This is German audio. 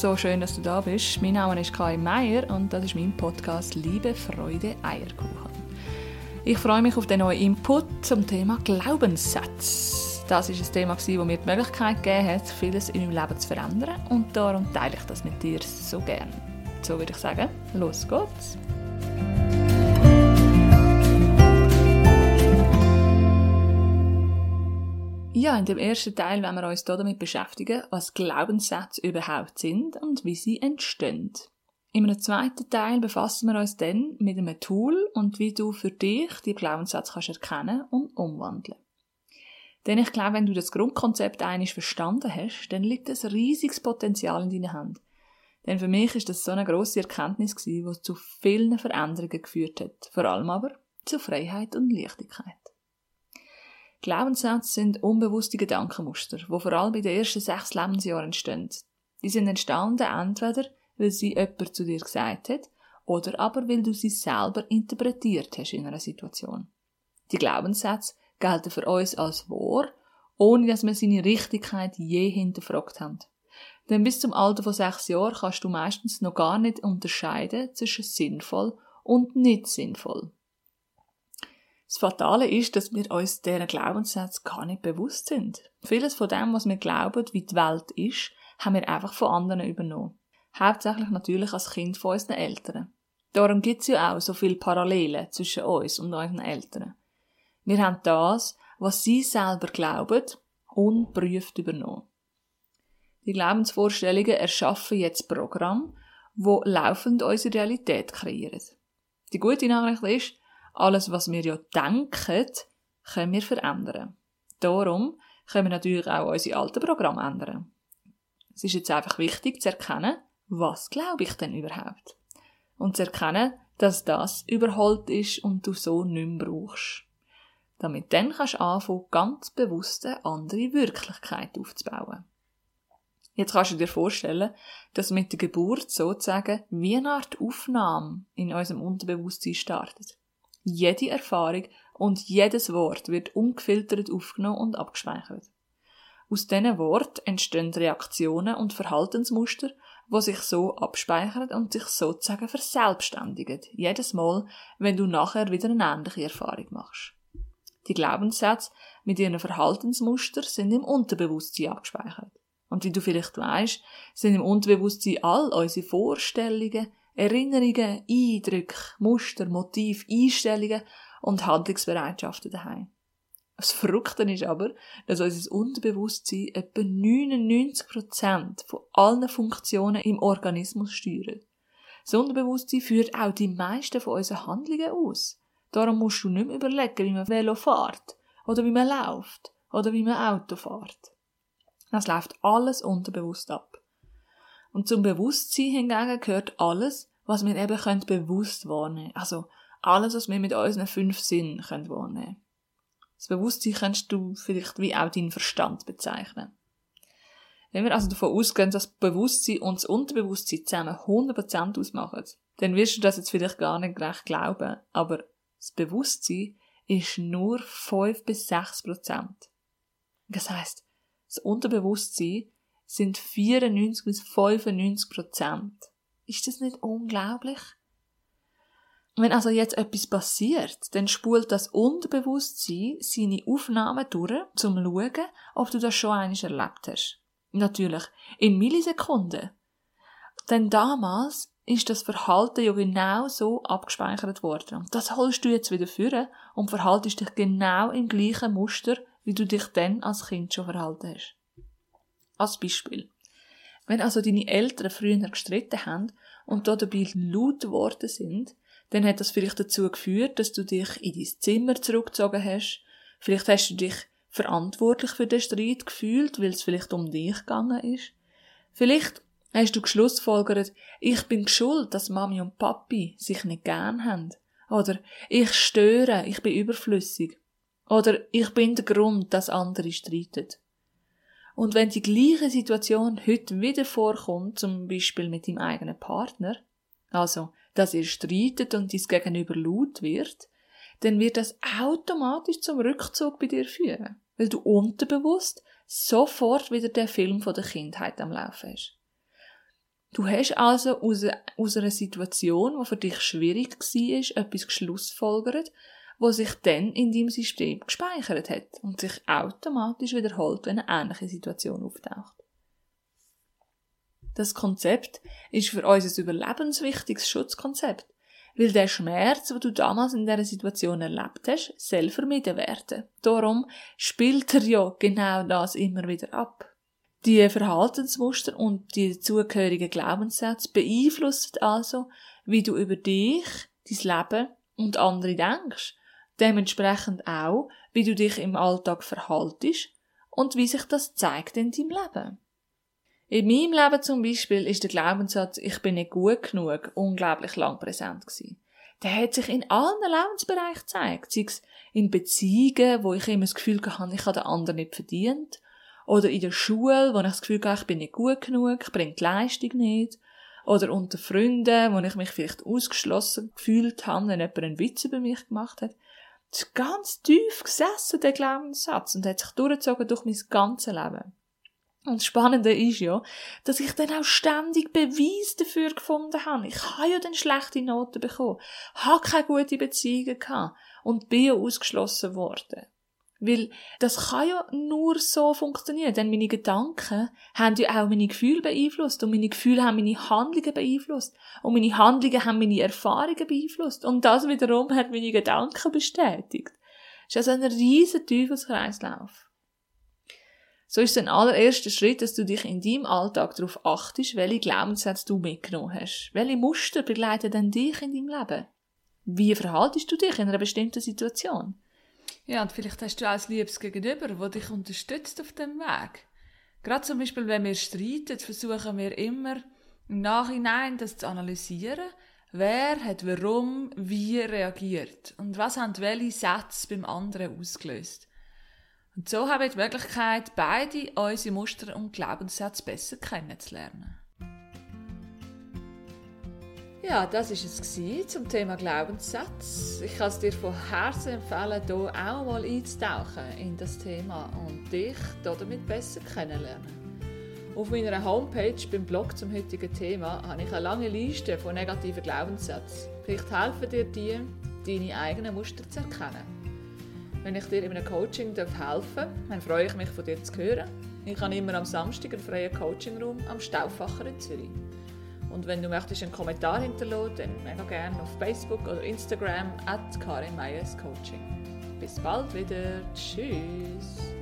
so schön, dass du da bist. Mein Name ist Kai Meier und das ist mein Podcast Liebe, Freude, Eierkuchen. Ich freue mich auf den neuen Input zum Thema Glaubenssätze. Das ist ein Thema, das mir die Möglichkeit gegeben hat, vieles in meinem Leben zu verändern und darum teile ich das mit dir so gern. So würde ich sagen, los geht's! Ja, in dem ersten Teil werden wir uns damit beschäftigen, was Glaubenssätze überhaupt sind und wie sie entstehen. Einem zweiten Teil befassen wir uns dann mit einem Tool und wie du für dich die Glaubenssätze kannst erkennen und umwandeln. Denn ich glaube, wenn du das Grundkonzept einiges verstanden hast, dann liegt ein riesiges Potenzial in deiner Hand. Denn für mich ist das so eine grosse Erkenntnis gewesen, die zu vielen Veränderungen geführt hat. Vor allem aber zu Freiheit und Leichtigkeit. Glaubenssätze sind unbewusste Gedankenmuster, die vor allem in den ersten sechs Lebensjahren entstehen. Die sind entstanden entweder, weil sie jemand zu dir gesagt hat, oder aber weil du sie selber interpretiert hast in einer Situation. Die Glaubenssätze gelten für uns als wahr, ohne dass wir seine Richtigkeit je hinterfragt haben. Denn bis zum Alter von sechs Jahren kannst du meistens noch gar nicht unterscheiden zwischen sinnvoll und nicht sinnvoll. Das Fatale ist, dass wir uns deren Glaubenssätze gar nicht bewusst sind. Vieles von dem, was wir glauben, wie die Welt ist, haben wir einfach von anderen übernommen. Hauptsächlich natürlich als Kind von unseren Eltern. Darum gibt es ja auch so viele Parallelen zwischen uns und unseren Eltern. Wir haben das, was sie selber glauben, unprüft übernommen. Die Glaubensvorstellungen erschaffen jetzt Programme, wo laufend unsere Realität kreieren. Die gute Nachricht ist, alles, was wir ja denken, können wir verändern. Darum können wir natürlich auch unsere alten Programme ändern. Es ist jetzt einfach wichtig zu erkennen, was glaube ich denn überhaupt? Und zu erkennen, dass das überholt ist und du so nicht mehr brauchst. Damit dann kannst du anfangen, ganz bewusst eine andere Wirklichkeit aufzubauen. Jetzt kannst du dir vorstellen, dass mit der Geburt sozusagen wie eine Art Aufnahme in unserem Unterbewusstsein startet. Jede Erfahrung und jedes Wort wird ungefiltert aufgenommen und abgespeichert. Aus diesen Worten entstehen Reaktionen und Verhaltensmuster, die sich so abspeichern und sich sozusagen verselbstständigen. Jedes Mal, wenn du nachher wieder eine ähnliche Erfahrung machst. Die Glaubenssätze mit ihren Verhaltensmuster sind im Unterbewusstsein abgespeichert. Und wie du vielleicht weißt, sind im Unterbewusstsein all unsere Vorstellungen, Erinnerungen, Eindrücke, Muster, Motiv, Einstellungen und Handlungsbereitschaften daheim. Das Verrückte ist aber, dass unser Unterbewusstsein etwa 99% von allen Funktionen im Organismus steuert. Das Unterbewusstsein führt auch die meisten von unseren Handlungen aus. Darum musst du nicht mehr überlegen, wie man Velo fährt, oder wie man läuft, oder wie man Auto fährt. Das läuft alles unterbewusst ab. Und zum Bewusstsein hingegen gehört alles, was wir eben können bewusst wahrnehmen Also alles, was wir mit unseren fünf Sinnen können wahrnehmen Das Bewusstsein kannst du vielleicht wie auch deinen Verstand bezeichnen. Wenn wir also davon ausgehen, dass das Bewusstsein und das Unterbewusstsein zusammen 100% ausmachen, dann wirst du das jetzt vielleicht gar nicht recht glauben, aber das Bewusstsein ist nur 5 bis 6%. Das heißt, das Unterbewusstsein sind 94 bis 95 Prozent. Ist das nicht unglaublich? Wenn also jetzt etwas passiert, dann spult das Unterbewusstsein seine Aufnahmen durch, zum zu schauen, ob du das schon einmal erlebt hast. Natürlich, in Millisekunden. Denn damals ist das Verhalten ja genau so abgespeichert worden. Und das holst du jetzt wieder führen und verhaltest dich genau im gleichen Muster, wie du dich dann als Kind schon verhalten hast. Als Beispiel. Wenn also deine Eltern früher gestritten haben und da dabei laut geworden sind, dann hat das vielleicht dazu geführt, dass du dich in dein Zimmer zurückgezogen hast. Vielleicht hast du dich verantwortlich für den Streit gefühlt, weil es vielleicht um dich gegangen ist. Vielleicht hast du geschlussfolgert, ich bin schuld, dass Mami und Papi sich nicht gern haben. Oder ich störe, ich bin überflüssig. Oder ich bin der Grund, dass andere streiten. Und wenn die gleiche Situation heute wieder vorkommt, zum Beispiel mit deinem eigenen Partner, also, dass ihr streitet und dies Gegenüber laut wird, dann wird das automatisch zum Rückzug bei dir führen, weil du unterbewusst sofort wieder den Film von der Kindheit am Laufen hast. Du hast also aus einer Situation, die für dich schwierig war, etwas geschlussfolgert, wo sich dann in deinem System gespeichert hat und sich automatisch wiederholt, wenn eine ähnliche Situation auftaucht. Das Konzept ist für uns ein überlebenswichtiges Schutzkonzept, weil der Schmerz, den du damals in dieser Situation erlebt hast, soll vermieden werden. Darum spielt er ja genau das immer wieder ab. Die Verhaltensmuster und die zugehörigen Glaubenssätze beeinflussen also, wie du über dich, dein Leben und andere denkst. Dementsprechend auch, wie du dich im Alltag verhaltest und wie sich das zeigt in deinem Leben. In meinem Leben zum Beispiel ist der Glaubenssatz, ich bin nicht gut genug, unglaublich lang präsent gewesen. Der hat sich in allen Lebensbereichen gezeigt. Sei es in Beziehungen, wo ich immer das Gefühl hatte, ich habe den anderen nicht verdient oder in der Schule, wo ich das Gefühl habe, ich bin nicht gut genug, ich bringe die Leistung nicht. Oder unter Freunden, wo ich mich vielleicht ausgeschlossen gefühlt habe, wenn jemand einen Witz über mich gemacht hat. Das ist ganz tief gesessen, der Glaubenssatz, und hat sich durchgezogen durch mein ganzes Leben. Und das Spannende ist ja, dass ich dann auch ständig Beweis dafür gefunden habe. Ich habe ja dann schlechte Noten bekommen, habe keine gute Beziehungen gehabt und bin ja ausgeschlossen worden. Weil das kann ja nur so funktionieren, denn meine Gedanken haben ja auch meine Gefühle beeinflusst und meine Gefühle haben meine Handlungen beeinflusst und meine Handlungen haben meine Erfahrungen beeinflusst und das wiederum hat meine Gedanken bestätigt. Das ist also ein riesen Teufelskreislauf. So ist ein allererster Schritt, dass du dich in deinem Alltag darauf achtest, welche Glaubenssätze du mitgenommen hast. Welche Muster begleiten denn dich in deinem Leben? Wie verhaltest du dich in einer bestimmten Situation? Ja, und vielleicht hast du auch ein liebes Gegenüber, das dich unterstützt auf dem Weg. Gerade zum Beispiel, wenn wir streiten, versuchen wir immer im Nachhinein das zu analysieren. Wer hat warum, wie reagiert und was haben welche Sätze beim anderen ausgelöst. Und so haben wir die Möglichkeit, beide unsere Muster und Glaubenssätze besser kennenzulernen. Ja, das war es zum Thema Glaubenssatz. Ich kann es dir von Herzen empfehlen, hier auch mal einzutauchen in das Thema und dich damit besser kennenlernen. Auf meiner Homepage beim Blog zum heutigen Thema habe ich eine lange Liste von negativen Glaubenssätzen. Vielleicht helfen dir die, deine eigenen Muster zu erkennen. Wenn ich dir in einem Coaching helfen darf, dann freue ich mich von dir zu hören. Ich habe immer am Samstag einen freien Coachingraum am Stauffacher in Zürich. Und wenn du möchtest einen Kommentar hinterlassen, dann mega gerne auf Facebook oder Instagram at Karin Meyers Coaching. Bis bald wieder. Tschüss.